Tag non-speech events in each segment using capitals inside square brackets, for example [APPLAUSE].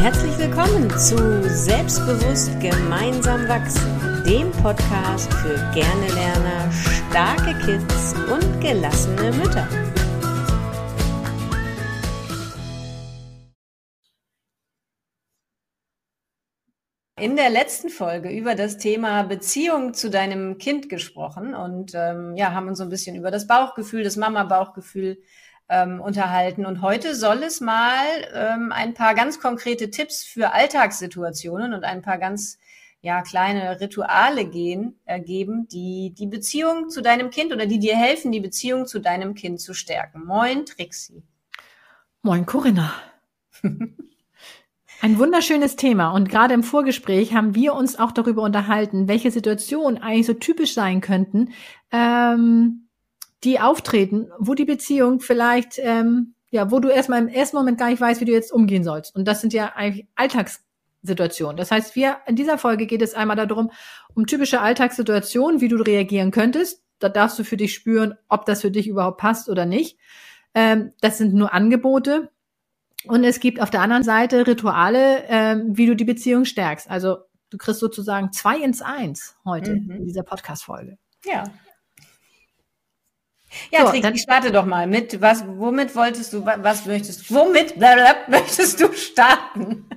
Herzlich willkommen zu Selbstbewusst gemeinsam wachsen, dem Podcast für gerne Lerner, starke Kids und gelassene Mütter. In der letzten Folge über das Thema Beziehung zu deinem Kind gesprochen und ähm, ja, haben uns so ein bisschen über das Bauchgefühl, das Mama-Bauchgefühl ähm, unterhalten. Und heute soll es mal ähm, ein paar ganz konkrete Tipps für Alltagssituationen und ein paar ganz ja, kleine Rituale gehen, äh, geben, die die Beziehung zu deinem Kind oder die dir helfen, die Beziehung zu deinem Kind zu stärken. Moin, Trixi. Moin, Corinna. [LAUGHS] Ein wunderschönes Thema. Und gerade im Vorgespräch haben wir uns auch darüber unterhalten, welche Situationen eigentlich so typisch sein könnten, ähm, die auftreten, wo die Beziehung vielleicht, ähm, ja, wo du erstmal im ersten Moment gar nicht weißt, wie du jetzt umgehen sollst. Und das sind ja eigentlich Alltagssituationen. Das heißt, wir, in dieser Folge geht es einmal darum, um typische Alltagssituationen, wie du reagieren könntest. Da darfst du für dich spüren, ob das für dich überhaupt passt oder nicht. Ähm, das sind nur Angebote. Und es gibt auf der anderen Seite Rituale, ähm, wie du die Beziehung stärkst. Also du kriegst sozusagen zwei ins Eins heute mhm. in dieser Podcast-Folge. Ja, ja, so, Trix, ich starte doch mal mit. Was, womit wolltest du, was möchtest, womit [LAUGHS] möchtest du starten?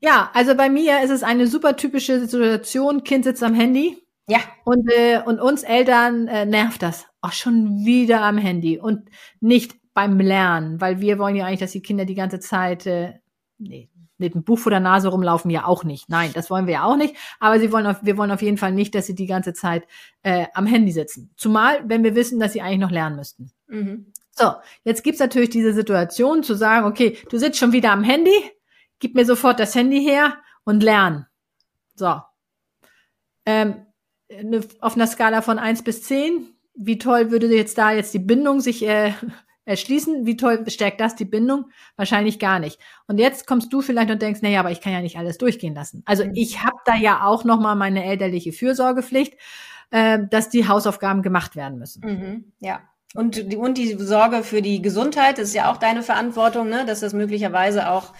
Ja, also bei mir ist es eine super typische Situation. Kind sitzt am Handy. Ja. Und, äh, und uns Eltern äh, nervt das. Auch schon wieder am Handy und nicht beim Lernen, weil wir wollen ja eigentlich, dass die Kinder die ganze Zeit, äh, nee, mit einem Buch vor der Nase rumlaufen ja auch nicht. Nein, das wollen wir ja auch nicht. Aber sie wollen auf, wir wollen auf jeden Fall nicht, dass sie die ganze Zeit äh, am Handy sitzen. Zumal, wenn wir wissen, dass sie eigentlich noch lernen müssten. Mhm. So, jetzt gibt's natürlich diese Situation zu sagen, okay, du sitzt schon wieder am Handy, gib mir sofort das Handy her und lern. So. Ähm, auf einer Skala von eins bis zehn, wie toll würde jetzt da jetzt die Bindung sich äh, erschließen. Wie toll bestärkt das die Bindung? Wahrscheinlich gar nicht. Und jetzt kommst du vielleicht und denkst, naja, aber ich kann ja nicht alles durchgehen lassen. Also mhm. ich habe da ja auch noch mal meine elterliche Fürsorgepflicht, äh, dass die Hausaufgaben gemacht werden müssen. Mhm, ja. Und die, und die Sorge für die Gesundheit ist ja auch deine Verantwortung, ne? dass das möglicherweise auch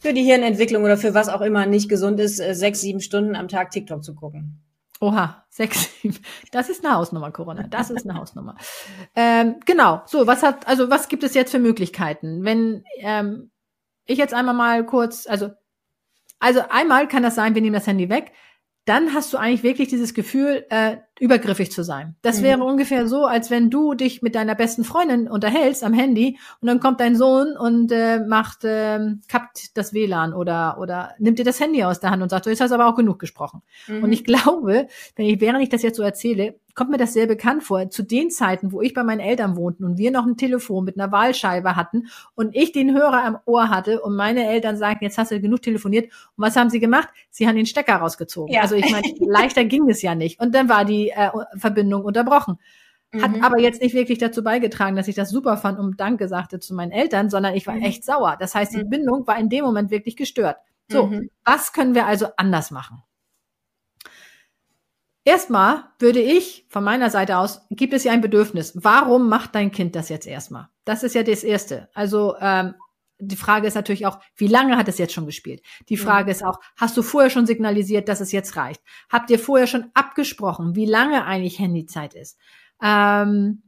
für die Hirnentwicklung oder für was auch immer nicht gesund ist, äh, sechs, sieben Stunden am Tag TikTok zu gucken. Oha, sechs, sieben. Das ist eine Hausnummer, Corona. Das ist eine Hausnummer. Ähm, genau. So, was hat, also was gibt es jetzt für Möglichkeiten? Wenn ähm, ich jetzt einmal mal kurz, also, also einmal kann das sein, wir nehmen das Handy weg dann hast du eigentlich wirklich dieses Gefühl, äh, übergriffig zu sein. Das mhm. wäre ungefähr so, als wenn du dich mit deiner besten Freundin unterhältst am Handy und dann kommt dein Sohn und äh, macht, äh, kappt das WLAN oder oder nimmt dir das Handy aus der Hand und sagt, du hast aber auch genug gesprochen. Mhm. Und ich glaube, wenn ich, während ich das jetzt so erzähle, kommt mir das sehr bekannt vor. Zu den Zeiten, wo ich bei meinen Eltern wohnten und wir noch ein Telefon mit einer Wahlscheibe hatten und ich den Hörer am Ohr hatte und meine Eltern sagten, jetzt hast du genug telefoniert. Und was haben sie gemacht? Sie haben den Stecker rausgezogen. Ja. Also ich meine, [LAUGHS] leichter ging es ja nicht. Und dann war die äh, Verbindung unterbrochen. Hat mhm. aber jetzt nicht wirklich dazu beigetragen, dass ich das super fand und Danke sagte zu meinen Eltern, sondern ich war mhm. echt sauer. Das heißt, die mhm. Bindung war in dem Moment wirklich gestört. So, mhm. was können wir also anders machen? Erstmal würde ich von meiner Seite aus, gibt es ja ein Bedürfnis. Warum macht dein Kind das jetzt erstmal? Das ist ja das Erste. Also ähm, die Frage ist natürlich auch, wie lange hat es jetzt schon gespielt? Die Frage ja. ist auch, hast du vorher schon signalisiert, dass es jetzt reicht? Habt ihr vorher schon abgesprochen, wie lange eigentlich Handyzeit ist? Ähm,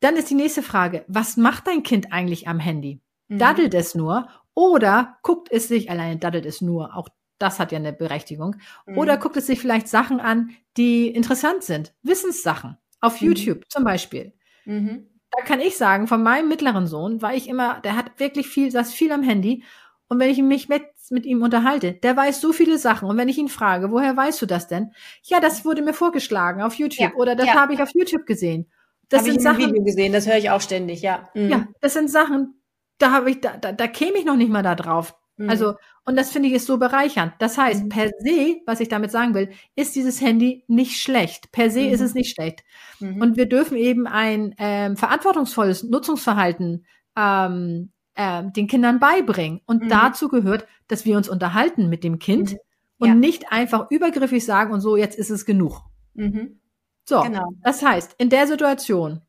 dann ist die nächste Frage, was macht dein Kind eigentlich am Handy? Mhm. Daddelt es nur oder guckt es sich, alleine daddelt es nur, auch das hat ja eine Berechtigung. Mhm. Oder guckt es sich vielleicht Sachen an, die interessant sind. Wissenssachen. Auf mhm. YouTube zum Beispiel. Mhm. Da kann ich sagen, von meinem mittleren Sohn war ich immer, der hat wirklich viel, saß viel am Handy. Und wenn ich mich mit, mit ihm unterhalte, der weiß so viele Sachen. Und wenn ich ihn frage, woher weißt du das denn? Ja, das wurde mir vorgeschlagen auf YouTube. Ja, oder das ja. habe ich auf YouTube gesehen. Das hab sind ich Sachen. Video gesehen, das höre ich auch ständig, ja. Mhm. Ja, das sind Sachen, da habe ich, da, da, da käme ich noch nicht mal da drauf. Mhm. Also, und das finde ich ist so bereichernd. Das heißt, mhm. per se, was ich damit sagen will, ist dieses Handy nicht schlecht. Per se mhm. ist es nicht schlecht. Mhm. Und wir dürfen eben ein ähm, verantwortungsvolles Nutzungsverhalten ähm, äh, den Kindern beibringen. Und mhm. dazu gehört, dass wir uns unterhalten mit dem Kind mhm. und ja. nicht einfach übergriffig sagen und so, jetzt ist es genug. So, genau. das heißt, in der Situation,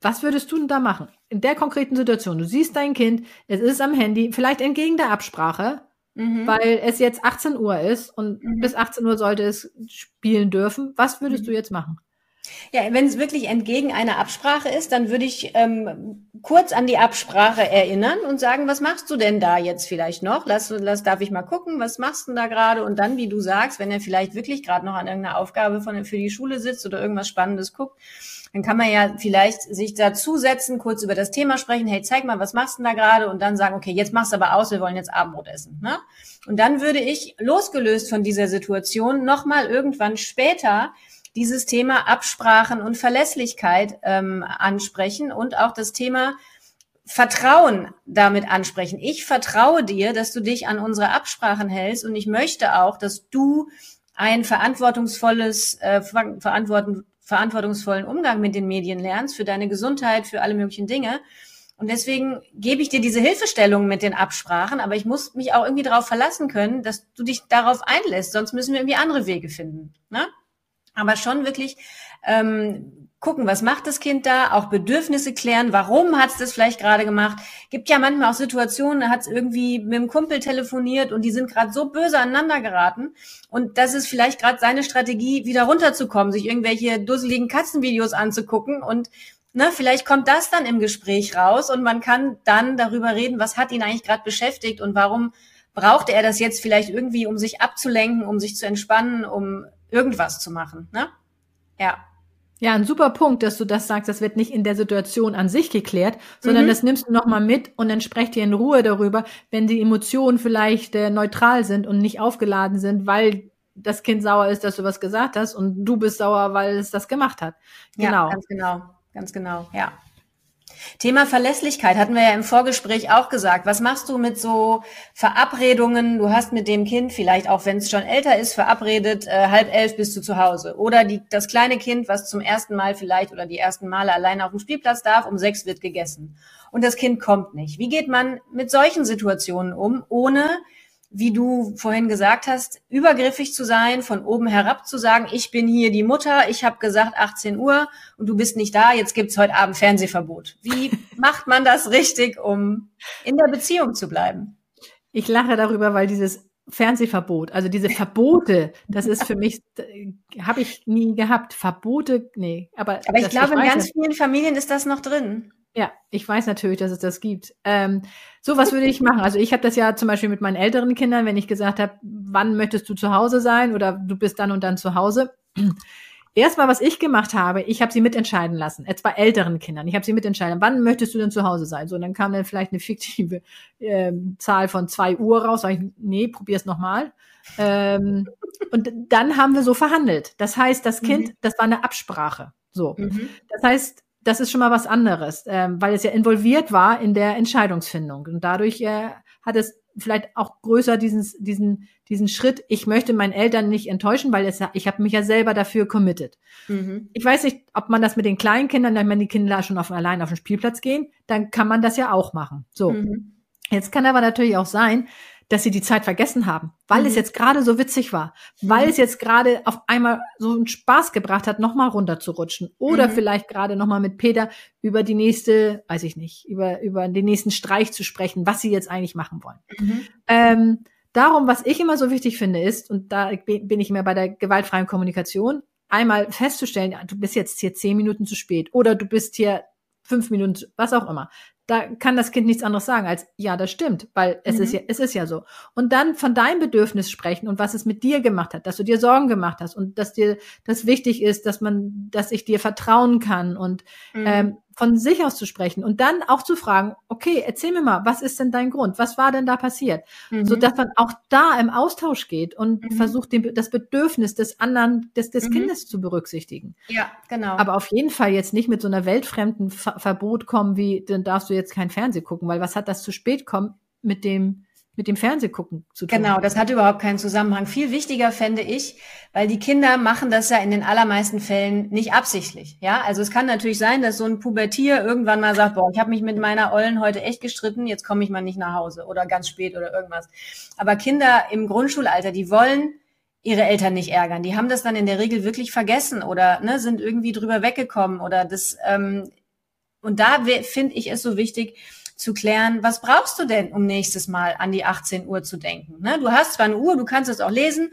was würdest du denn da machen? In der konkreten Situation, du siehst dein Kind, es ist am Handy, vielleicht entgegen der Absprache. mhm. weil es jetzt 18 Uhr ist und mhm. bis 18 Uhr sollte es spielen dürfen. Was würdest mhm. du jetzt machen? Ja, wenn es wirklich entgegen einer Absprache ist, dann würde ich ähm, kurz an die Absprache erinnern und sagen, was machst du denn da jetzt vielleicht noch? Lass, lass darf ich mal gucken, was machst du denn da gerade? Und dann, wie du sagst, wenn er vielleicht wirklich gerade noch an irgendeiner Aufgabe von, für die Schule sitzt oder irgendwas Spannendes guckt, dann kann man ja vielleicht sich dazusetzen, kurz über das Thema sprechen, hey, zeig mal, was machst du denn da gerade? Und dann sagen, okay, jetzt machst du aber aus, wir wollen jetzt Abendbrot essen. Ne? Und dann würde ich, losgelöst von dieser Situation, nochmal irgendwann später dieses Thema Absprachen und Verlässlichkeit ähm, ansprechen und auch das Thema Vertrauen damit ansprechen. Ich vertraue dir, dass du dich an unsere Absprachen hältst und ich möchte auch, dass du ein verantwortungsvolles, äh, verantworten, verantwortungsvollen Umgang mit den Medien lernst für deine Gesundheit, für alle möglichen Dinge. Und deswegen gebe ich dir diese Hilfestellung mit den Absprachen, aber ich muss mich auch irgendwie darauf verlassen können, dass du dich darauf einlässt, sonst müssen wir irgendwie andere Wege finden. Ne? Aber schon wirklich ähm, gucken, was macht das Kind da, auch Bedürfnisse klären, warum hat es das vielleicht gerade gemacht. Gibt ja manchmal auch Situationen, da hat es irgendwie mit dem Kumpel telefoniert und die sind gerade so böse aneinander geraten. Und das ist vielleicht gerade seine Strategie, wieder runterzukommen, sich irgendwelche dusseligen Katzenvideos anzugucken und Ne, vielleicht kommt das dann im Gespräch raus und man kann dann darüber reden, was hat ihn eigentlich gerade beschäftigt und warum brauchte er das jetzt vielleicht irgendwie, um sich abzulenken, um sich zu entspannen, um irgendwas zu machen. Ne? Ja. Ja, ein super Punkt, dass du das sagst. Das wird nicht in der Situation an sich geklärt, sondern mhm. das nimmst du nochmal mit und dann sprecht ihr in Ruhe darüber, wenn die Emotionen vielleicht äh, neutral sind und nicht aufgeladen sind, weil das Kind sauer ist, dass du was gesagt hast und du bist sauer, weil es das gemacht hat. Genau. Ja, ganz genau, ganz genau, ja. Thema Verlässlichkeit hatten wir ja im Vorgespräch auch gesagt. Was machst du mit so Verabredungen? Du hast mit dem Kind vielleicht auch, wenn es schon älter ist, verabredet, äh, halb elf bist du zu Hause. Oder die, das kleine Kind, was zum ersten Mal vielleicht oder die ersten Male alleine auf dem Spielplatz darf, um sechs wird gegessen. Und das Kind kommt nicht. Wie geht man mit solchen Situationen um, ohne wie du vorhin gesagt hast, übergriffig zu sein, von oben herab zu sagen, ich bin hier die Mutter, ich habe gesagt 18 Uhr und du bist nicht da, jetzt gibt's heute Abend Fernsehverbot. Wie [LAUGHS] macht man das richtig, um in der Beziehung zu bleiben? Ich lache darüber, weil dieses Fernsehverbot, also diese Verbote, das ist für mich, habe ich nie gehabt. Verbote, nee. Aber, aber ich glaube, in ganz vielen Familien ist das noch drin. Ja, ich weiß natürlich, dass es das gibt. Ähm, so was würde ich machen. Also ich habe das ja zum Beispiel mit meinen älteren Kindern, wenn ich gesagt habe, wann möchtest du zu Hause sein oder du bist dann und dann zu Hause. [CLEARS THROAT] Erstmal, was ich gemacht habe, ich habe sie mitentscheiden lassen, etwa älteren Kindern. Ich habe sie mitentscheiden, wann möchtest du denn zu Hause sein? So, und dann kam dann vielleicht eine fiktive ähm, Zahl von zwei Uhr raus. Sag ich, nee, probier's nochmal. Ähm, und dann haben wir so verhandelt. Das heißt, das Kind, mhm. das war eine Absprache. So. Mhm. Das heißt, das ist schon mal was anderes, ähm, weil es ja involviert war in der Entscheidungsfindung. Und dadurch äh, hat es vielleicht auch größer diesen, diesen, diesen Schritt, ich möchte meinen Eltern nicht enttäuschen, weil es, ich habe mich ja selber dafür committed. Mhm. Ich weiß nicht, ob man das mit den kleinen Kindern, wenn die Kinder schon auf, allein auf den Spielplatz gehen, dann kann man das ja auch machen. So. Mhm. Jetzt kann aber natürlich auch sein, dass sie die Zeit vergessen haben, weil mhm. es jetzt gerade so witzig war, weil mhm. es jetzt gerade auf einmal so einen Spaß gebracht hat, nochmal runterzurutschen oder mhm. vielleicht gerade nochmal mit Peter über die nächste, weiß ich nicht, über, über den nächsten Streich zu sprechen, was sie jetzt eigentlich machen wollen. Mhm. Ähm, darum, was ich immer so wichtig finde, ist, und da bin ich immer bei der gewaltfreien Kommunikation, einmal festzustellen, du bist jetzt hier zehn Minuten zu spät oder du bist hier fünf Minuten, was auch immer da kann das Kind nichts anderes sagen als, ja, das stimmt, weil es mhm. ist ja, es ist ja so. Und dann von deinem Bedürfnis sprechen und was es mit dir gemacht hat, dass du dir Sorgen gemacht hast und dass dir das wichtig ist, dass man, dass ich dir vertrauen kann und mhm. ähm, von sich aus zu sprechen und dann auch zu fragen, okay, erzähl mir mal, was ist denn dein Grund? Was war denn da passiert? Mhm. So dass man auch da im Austausch geht und mhm. versucht, den, das Bedürfnis des anderen, des, des mhm. Kindes zu berücksichtigen. Ja, genau. Aber auf jeden Fall jetzt nicht mit so einer weltfremden Ver Verbot kommen, wie, dann darfst du jetzt kein Fernsehen gucken, weil was hat das zu spät kommen mit dem, mit dem Fernsehgucken zu tun. Genau, das hat überhaupt keinen Zusammenhang. Viel wichtiger fände ich, weil die Kinder machen das ja in den allermeisten Fällen nicht absichtlich. Ja, also es kann natürlich sein, dass so ein Pubertier irgendwann mal sagt, boah, ich habe mich mit meiner Ollen heute echt gestritten, jetzt komme ich mal nicht nach Hause oder ganz spät oder irgendwas. Aber Kinder im Grundschulalter, die wollen ihre Eltern nicht ärgern. Die haben das dann in der Regel wirklich vergessen oder ne, sind irgendwie drüber weggekommen oder das. Ähm, und da finde ich es so wichtig, zu klären, was brauchst du denn, um nächstes Mal an die 18 Uhr zu denken? Ne? Du hast zwar eine Uhr, du kannst es auch lesen.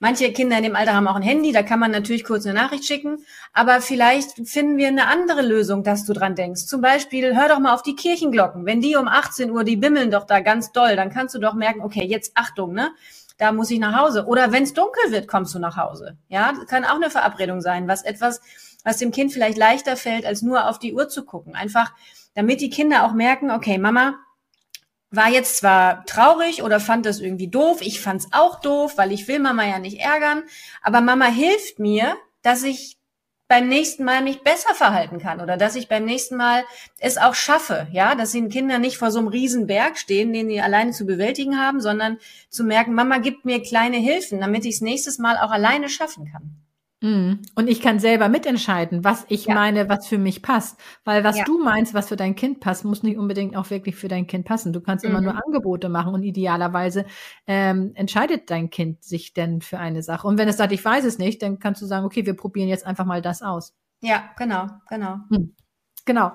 Manche Kinder in dem Alter haben auch ein Handy, da kann man natürlich kurz eine Nachricht schicken, aber vielleicht finden wir eine andere Lösung, dass du dran denkst. Zum Beispiel, hör doch mal auf die Kirchenglocken. Wenn die um 18 Uhr, die bimmeln doch da ganz doll, dann kannst du doch merken, okay, jetzt Achtung, ne? Da muss ich nach Hause. Oder wenn es dunkel wird, kommst du nach Hause. Ja, das kann auch eine Verabredung sein, was etwas, was dem Kind vielleicht leichter fällt, als nur auf die Uhr zu gucken. Einfach, damit die Kinder auch merken, okay, Mama war jetzt zwar traurig oder fand das irgendwie doof, ich fand's auch doof, weil ich will Mama ja nicht ärgern, aber Mama hilft mir, dass ich beim nächsten Mal mich besser verhalten kann oder dass ich beim nächsten Mal es auch schaffe, ja, dass die Kinder nicht vor so einem riesen Berg stehen, den die alleine zu bewältigen haben, sondern zu merken, Mama gibt mir kleine Hilfen, damit ich es nächstes Mal auch alleine schaffen kann. Mhm. Und ich kann selber mitentscheiden, was ich ja. meine, was für mich passt. Weil was ja. du meinst, was für dein Kind passt, muss nicht unbedingt auch wirklich für dein Kind passen. Du kannst mhm. immer nur mhm. Angebote machen und idealerweise ähm, entscheidet dein Kind sich denn für eine Sache. Und wenn es sagt, ich weiß es nicht, dann kannst du sagen, okay, wir probieren jetzt einfach mal das aus. Ja, genau, genau. Mhm. Genau.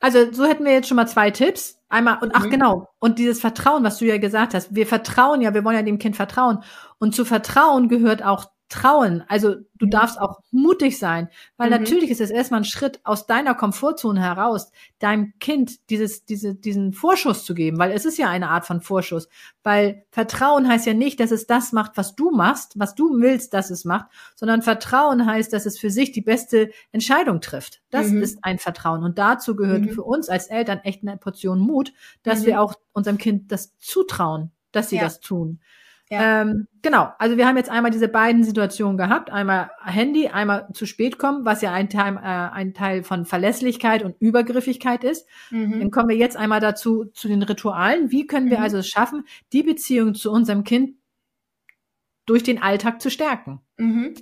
Also so hätten wir jetzt schon mal zwei Tipps. Einmal, und ach mhm. genau, und dieses Vertrauen, was du ja gesagt hast. Wir vertrauen ja, wir wollen ja dem Kind vertrauen. Und zu vertrauen gehört auch trauen. Also du mhm. darfst auch mutig sein, weil mhm. natürlich ist es erstmal ein Schritt aus deiner Komfortzone heraus, deinem Kind dieses, diese, diesen Vorschuss zu geben, weil es ist ja eine Art von Vorschuss. Weil Vertrauen heißt ja nicht, dass es das macht, was du machst, was du willst, dass es macht, sondern Vertrauen heißt, dass es für sich die beste Entscheidung trifft. Das mhm. ist ein Vertrauen. Und dazu gehört mhm. für uns als Eltern echt eine Portion Mut, dass mhm. wir auch unserem Kind das zutrauen, dass sie ja. das tun. Ja. Ähm, genau, also wir haben jetzt einmal diese beiden Situationen gehabt, einmal Handy, einmal zu spät kommen, was ja ein Teil, äh, ein Teil von Verlässlichkeit und Übergriffigkeit ist. Mhm. Dann kommen wir jetzt einmal dazu zu den Ritualen. Wie können wir mhm. also es schaffen, die Beziehung zu unserem Kind durch den Alltag zu stärken? Mhm.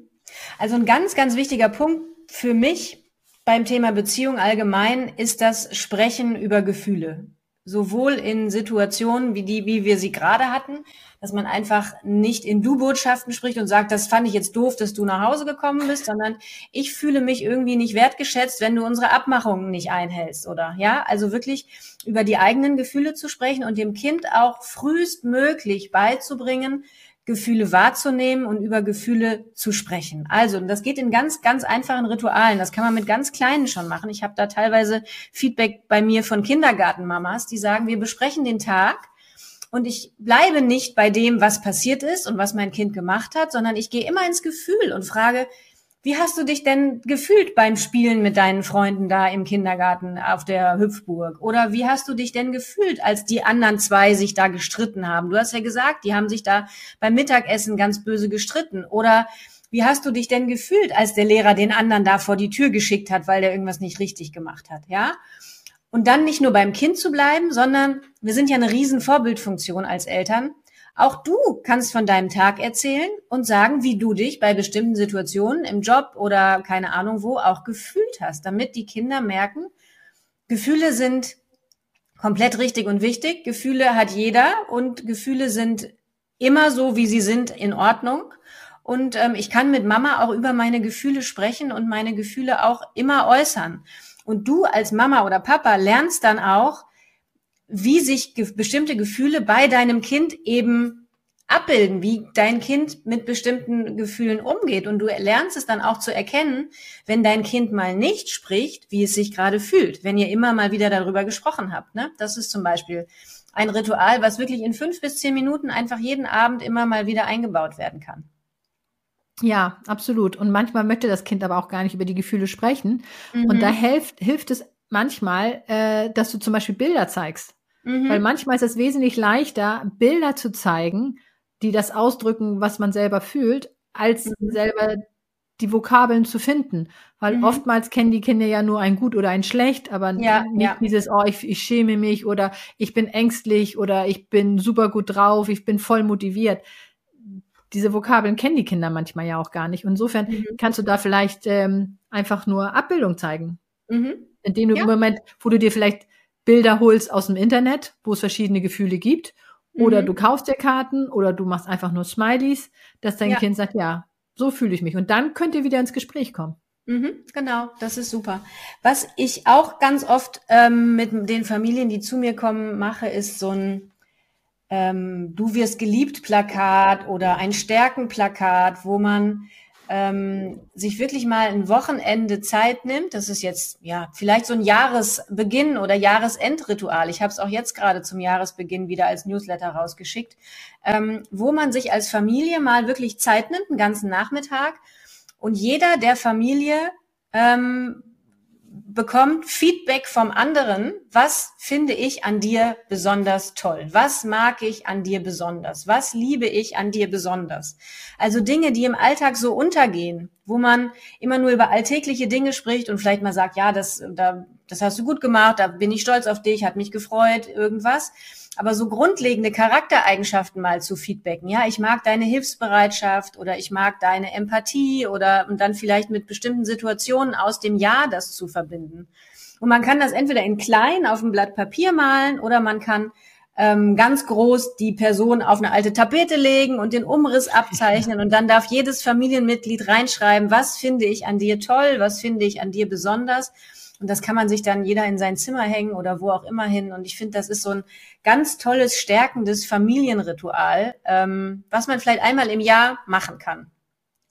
Also ein ganz, ganz wichtiger Punkt für mich beim Thema Beziehung allgemein ist das Sprechen über Gefühle sowohl in Situationen wie die, wie wir sie gerade hatten, dass man einfach nicht in Du-Botschaften spricht und sagt, das fand ich jetzt doof, dass du nach Hause gekommen bist, sondern ich fühle mich irgendwie nicht wertgeschätzt, wenn du unsere Abmachungen nicht einhältst, oder? Ja, also wirklich über die eigenen Gefühle zu sprechen und dem Kind auch frühestmöglich beizubringen, Gefühle wahrzunehmen und über Gefühle zu sprechen. Also, das geht in ganz, ganz einfachen Ritualen. Das kann man mit ganz kleinen schon machen. Ich habe da teilweise Feedback bei mir von Kindergartenmamas, die sagen, wir besprechen den Tag und ich bleibe nicht bei dem, was passiert ist und was mein Kind gemacht hat, sondern ich gehe immer ins Gefühl und frage, wie hast du dich denn gefühlt beim Spielen mit deinen Freunden da im Kindergarten auf der Hüpfburg? Oder wie hast du dich denn gefühlt, als die anderen zwei sich da gestritten haben? Du hast ja gesagt, die haben sich da beim Mittagessen ganz böse gestritten. Oder wie hast du dich denn gefühlt, als der Lehrer den anderen da vor die Tür geschickt hat, weil der irgendwas nicht richtig gemacht hat? Ja? Und dann nicht nur beim Kind zu bleiben, sondern wir sind ja eine riesen Vorbildfunktion als Eltern auch du kannst von deinem Tag erzählen und sagen, wie du dich bei bestimmten Situationen im Job oder keine Ahnung wo auch gefühlt hast, damit die Kinder merken, Gefühle sind komplett richtig und wichtig. Gefühle hat jeder und Gefühle sind immer so, wie sie sind, in Ordnung. Und ähm, ich kann mit Mama auch über meine Gefühle sprechen und meine Gefühle auch immer äußern. Und du als Mama oder Papa lernst dann auch, wie sich ge bestimmte Gefühle bei deinem Kind eben abbilden, wie dein Kind mit bestimmten Gefühlen umgeht. Und du lernst es dann auch zu erkennen, wenn dein Kind mal nicht spricht, wie es sich gerade fühlt, wenn ihr immer mal wieder darüber gesprochen habt. Ne? Das ist zum Beispiel ein Ritual, was wirklich in fünf bis zehn Minuten einfach jeden Abend immer mal wieder eingebaut werden kann. Ja, absolut. Und manchmal möchte das Kind aber auch gar nicht über die Gefühle sprechen. Mhm. Und da hilft, hilft es manchmal, äh, dass du zum Beispiel Bilder zeigst. Mhm. Weil manchmal ist es wesentlich leichter, Bilder zu zeigen, die das ausdrücken, was man selber fühlt, als mhm. selber die Vokabeln zu finden. Weil mhm. oftmals kennen die Kinder ja nur ein gut oder ein schlecht, aber ja, nicht ja. dieses, oh, ich, ich schäme mich oder ich bin ängstlich oder ich bin super gut drauf, ich bin voll motiviert. Diese Vokabeln kennen die Kinder manchmal ja auch gar nicht. Insofern mhm. kannst du da vielleicht ähm, einfach nur Abbildung zeigen. Mhm. Indem du ja. im Moment, wo du dir vielleicht Bilder holst aus dem Internet, wo es verschiedene Gefühle gibt. Oder mhm. du kaufst dir Karten oder du machst einfach nur Smileys, dass dein ja. Kind sagt, ja, so fühle ich mich. Und dann könnt ihr wieder ins Gespräch kommen. Mhm, genau, das ist super. Was ich auch ganz oft ähm, mit den Familien, die zu mir kommen, mache, ist so ein ähm, Du wirst geliebt Plakat oder ein Stärkenplakat, wo man ähm, sich wirklich mal ein Wochenende Zeit nimmt. Das ist jetzt ja vielleicht so ein Jahresbeginn oder Jahresendritual. Ich habe es auch jetzt gerade zum Jahresbeginn wieder als Newsletter rausgeschickt, ähm, wo man sich als Familie mal wirklich Zeit nimmt, einen ganzen Nachmittag und jeder der Familie ähm, bekommt Feedback vom anderen. Was finde ich an dir besonders toll? Was mag ich an dir besonders? Was liebe ich an dir besonders? Also Dinge, die im Alltag so untergehen, wo man immer nur über alltägliche Dinge spricht und vielleicht mal sagt, ja, das, da, das hast du gut gemacht, da bin ich stolz auf dich, hat mich gefreut, irgendwas aber so grundlegende Charaktereigenschaften mal zu feedbacken. Ja, ich mag deine Hilfsbereitschaft oder ich mag deine Empathie oder und dann vielleicht mit bestimmten Situationen aus dem Jahr das zu verbinden. Und man kann das entweder in klein auf ein Blatt Papier malen oder man kann ähm, ganz groß die Person auf eine alte Tapete legen und den Umriss abzeichnen und dann darf jedes Familienmitglied reinschreiben, was finde ich an dir toll, was finde ich an dir besonders und das kann man sich dann jeder in sein Zimmer hängen oder wo auch immer hin. Und ich finde, das ist so ein ganz tolles, stärkendes Familienritual, ähm, was man vielleicht einmal im Jahr machen kann.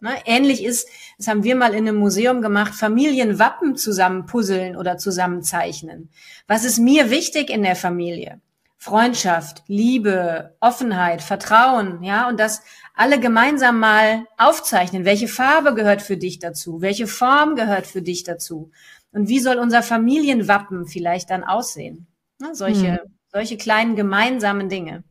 Ne? Ähnlich ist, das haben wir mal in einem Museum gemacht, Familienwappen zusammen puzzeln oder zusammenzeichnen. Was ist mir wichtig in der Familie? Freundschaft, Liebe, Offenheit, Vertrauen, ja, und das alle gemeinsam mal aufzeichnen. Welche Farbe gehört für dich dazu? Welche Form gehört für dich dazu? Und wie soll unser Familienwappen vielleicht dann aussehen? Ne, solche, hm. solche kleinen gemeinsamen Dinge.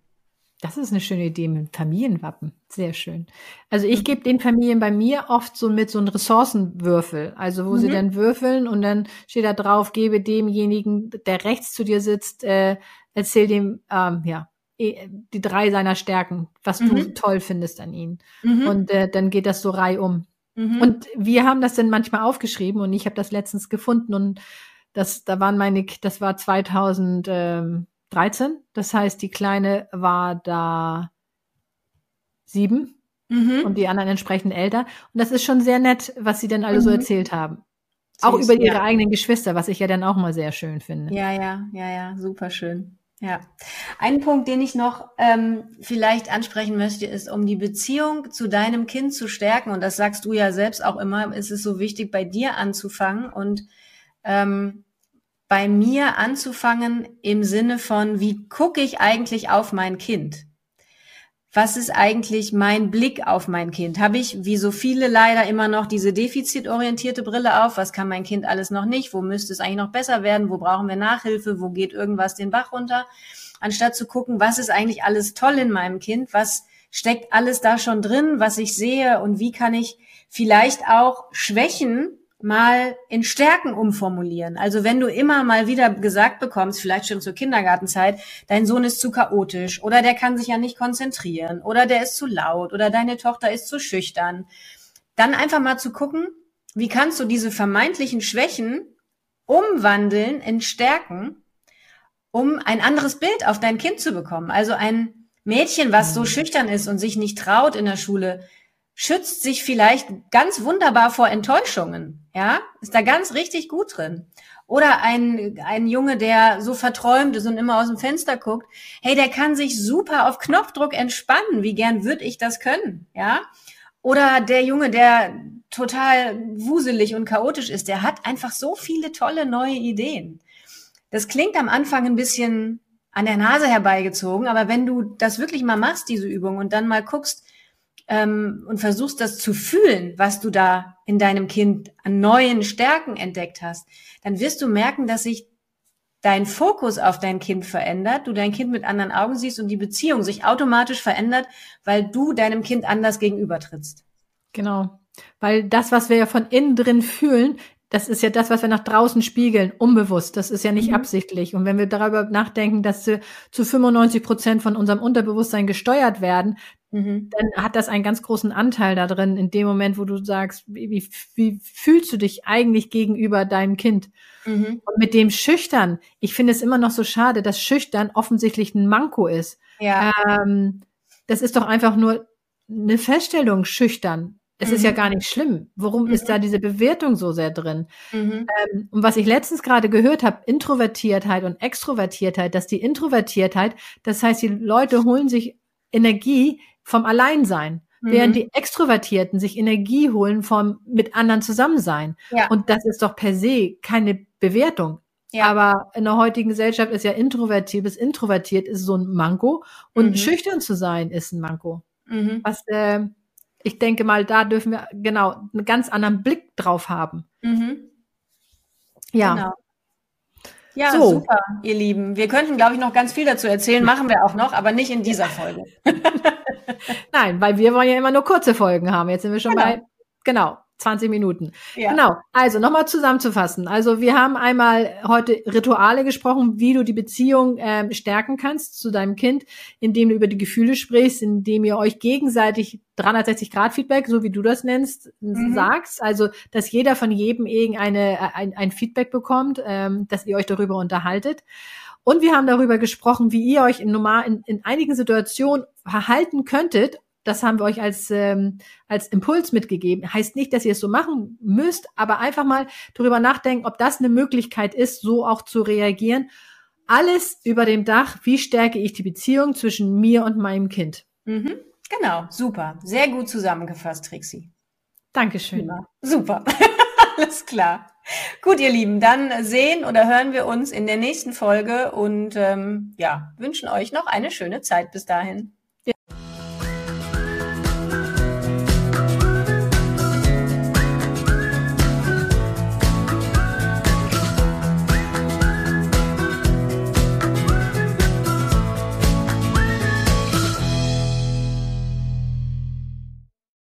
Das ist eine schöne Idee mit Familienwappen. Sehr schön. Also ich gebe den Familien bei mir oft so mit so einem Ressourcenwürfel, also wo mhm. sie dann würfeln und dann steht da drauf, gebe demjenigen, der rechts zu dir sitzt, äh, erzähl dem, ähm, ja, eh, die drei seiner Stärken, was mhm. du toll findest an ihnen. Mhm. Und äh, dann geht das so reihum. Mhm. Und wir haben das dann manchmal aufgeschrieben und ich habe das letztens gefunden und das, da waren meine, das war 2013. Das heißt, die Kleine war da sieben mhm. und die anderen entsprechend älter. Und das ist schon sehr nett, was sie denn alle mhm. so erzählt haben. Auch über ihre ja. eigenen Geschwister, was ich ja dann auch mal sehr schön finde. Ja, ja, ja, ja, super schön. Ja, ein Punkt, den ich noch ähm, vielleicht ansprechen möchte, ist, um die Beziehung zu deinem Kind zu stärken. Und das sagst du ja selbst auch immer, ist es so wichtig, bei dir anzufangen und ähm, bei mir anzufangen im Sinne von, wie gucke ich eigentlich auf mein Kind? Was ist eigentlich mein Blick auf mein Kind? Habe ich, wie so viele leider immer noch, diese defizitorientierte Brille auf? Was kann mein Kind alles noch nicht? Wo müsste es eigentlich noch besser werden? Wo brauchen wir Nachhilfe? Wo geht irgendwas den Bach runter? Anstatt zu gucken, was ist eigentlich alles toll in meinem Kind? Was steckt alles da schon drin, was ich sehe? Und wie kann ich vielleicht auch Schwächen mal in Stärken umformulieren. Also wenn du immer mal wieder gesagt bekommst, vielleicht schon zur Kindergartenzeit, dein Sohn ist zu chaotisch oder der kann sich ja nicht konzentrieren oder der ist zu laut oder deine Tochter ist zu schüchtern, dann einfach mal zu gucken, wie kannst du diese vermeintlichen Schwächen umwandeln in Stärken, um ein anderes Bild auf dein Kind zu bekommen. Also ein Mädchen, was so mhm. schüchtern ist und sich nicht traut in der Schule, schützt sich vielleicht ganz wunderbar vor Enttäuschungen. Ja, ist da ganz richtig gut drin. Oder ein, ein Junge, der so verträumt ist und immer aus dem Fenster guckt, hey, der kann sich super auf Knopfdruck entspannen. Wie gern würde ich das können? Ja. Oder der Junge, der total wuselig und chaotisch ist, der hat einfach so viele tolle neue Ideen. Das klingt am Anfang ein bisschen an der Nase herbeigezogen, aber wenn du das wirklich mal machst, diese Übung, und dann mal guckst, ähm, und versuchst das zu fühlen, was du da in deinem Kind an neuen Stärken entdeckt hast, dann wirst du merken, dass sich dein Fokus auf dein Kind verändert, du dein Kind mit anderen Augen siehst und die Beziehung sich automatisch verändert, weil du deinem Kind anders gegenübertrittst. Genau. Weil das, was wir ja von innen drin fühlen, das ist ja das, was wir nach draußen spiegeln, unbewusst. Das ist ja nicht mhm. absichtlich. Und wenn wir darüber nachdenken, dass sie zu 95 Prozent von unserem Unterbewusstsein gesteuert werden, mhm. dann hat das einen ganz großen Anteil da drin, in dem Moment, wo du sagst, wie, wie, wie fühlst du dich eigentlich gegenüber deinem Kind? Mhm. Und mit dem Schüchtern, ich finde es immer noch so schade, dass Schüchtern offensichtlich ein Manko ist. Ja. Ähm, das ist doch einfach nur eine Feststellung, schüchtern. Es mhm. ist ja mhm. gar nicht schlimm. Warum mhm. ist da diese Bewertung so sehr drin? Mhm. Ähm, und was ich letztens gerade gehört habe, Introvertiertheit und Extrovertiertheit, dass die Introvertiertheit, das heißt, die Leute holen sich Energie vom Alleinsein. Während mhm. die Extrovertierten sich Energie holen vom mit anderen Zusammensein. Ja. Und das ist doch per se keine Bewertung. Ja. Aber in der heutigen Gesellschaft ist ja introvertiert bis introvertiert ist so ein Manko und mhm. schüchtern zu sein ist ein Manko. Mhm. Was äh, ich denke mal, da dürfen wir genau einen ganz anderen Blick drauf haben. Mhm. Ja. Genau. Ja, so. super, ihr Lieben. Wir könnten, glaube ich, noch ganz viel dazu erzählen, machen wir auch noch, aber nicht in dieser Folge. [LAUGHS] [LAUGHS] Nein, weil wir wollen ja immer nur kurze Folgen haben. Jetzt sind wir schon genau. bei, genau, 20 Minuten. Ja. Genau. Also nochmal zusammenzufassen. Also wir haben einmal heute Rituale gesprochen, wie du die Beziehung ähm, stärken kannst zu deinem Kind, indem du über die Gefühle sprichst, indem ihr euch gegenseitig 360 Grad Feedback, so wie du das nennst, mhm. sagst. Also dass jeder von jedem irgendeine äh, ein, ein Feedback bekommt, ähm, dass ihr euch darüber unterhaltet. Und wir haben darüber gesprochen, wie ihr euch in, normal, in, in einigen Situationen verhalten könntet, das haben wir euch als, ähm, als Impuls mitgegeben. Heißt nicht, dass ihr es so machen müsst, aber einfach mal darüber nachdenken, ob das eine Möglichkeit ist, so auch zu reagieren. Alles über dem Dach, wie stärke ich die Beziehung zwischen mir und meinem Kind. Mhm. Genau, super. Sehr gut zusammengefasst, Trixie. Dankeschön. Ja, super. [LAUGHS] Alles klar. Gut, ihr Lieben, dann sehen oder hören wir uns in der nächsten Folge und ähm, ja, wünschen euch noch eine schöne Zeit bis dahin.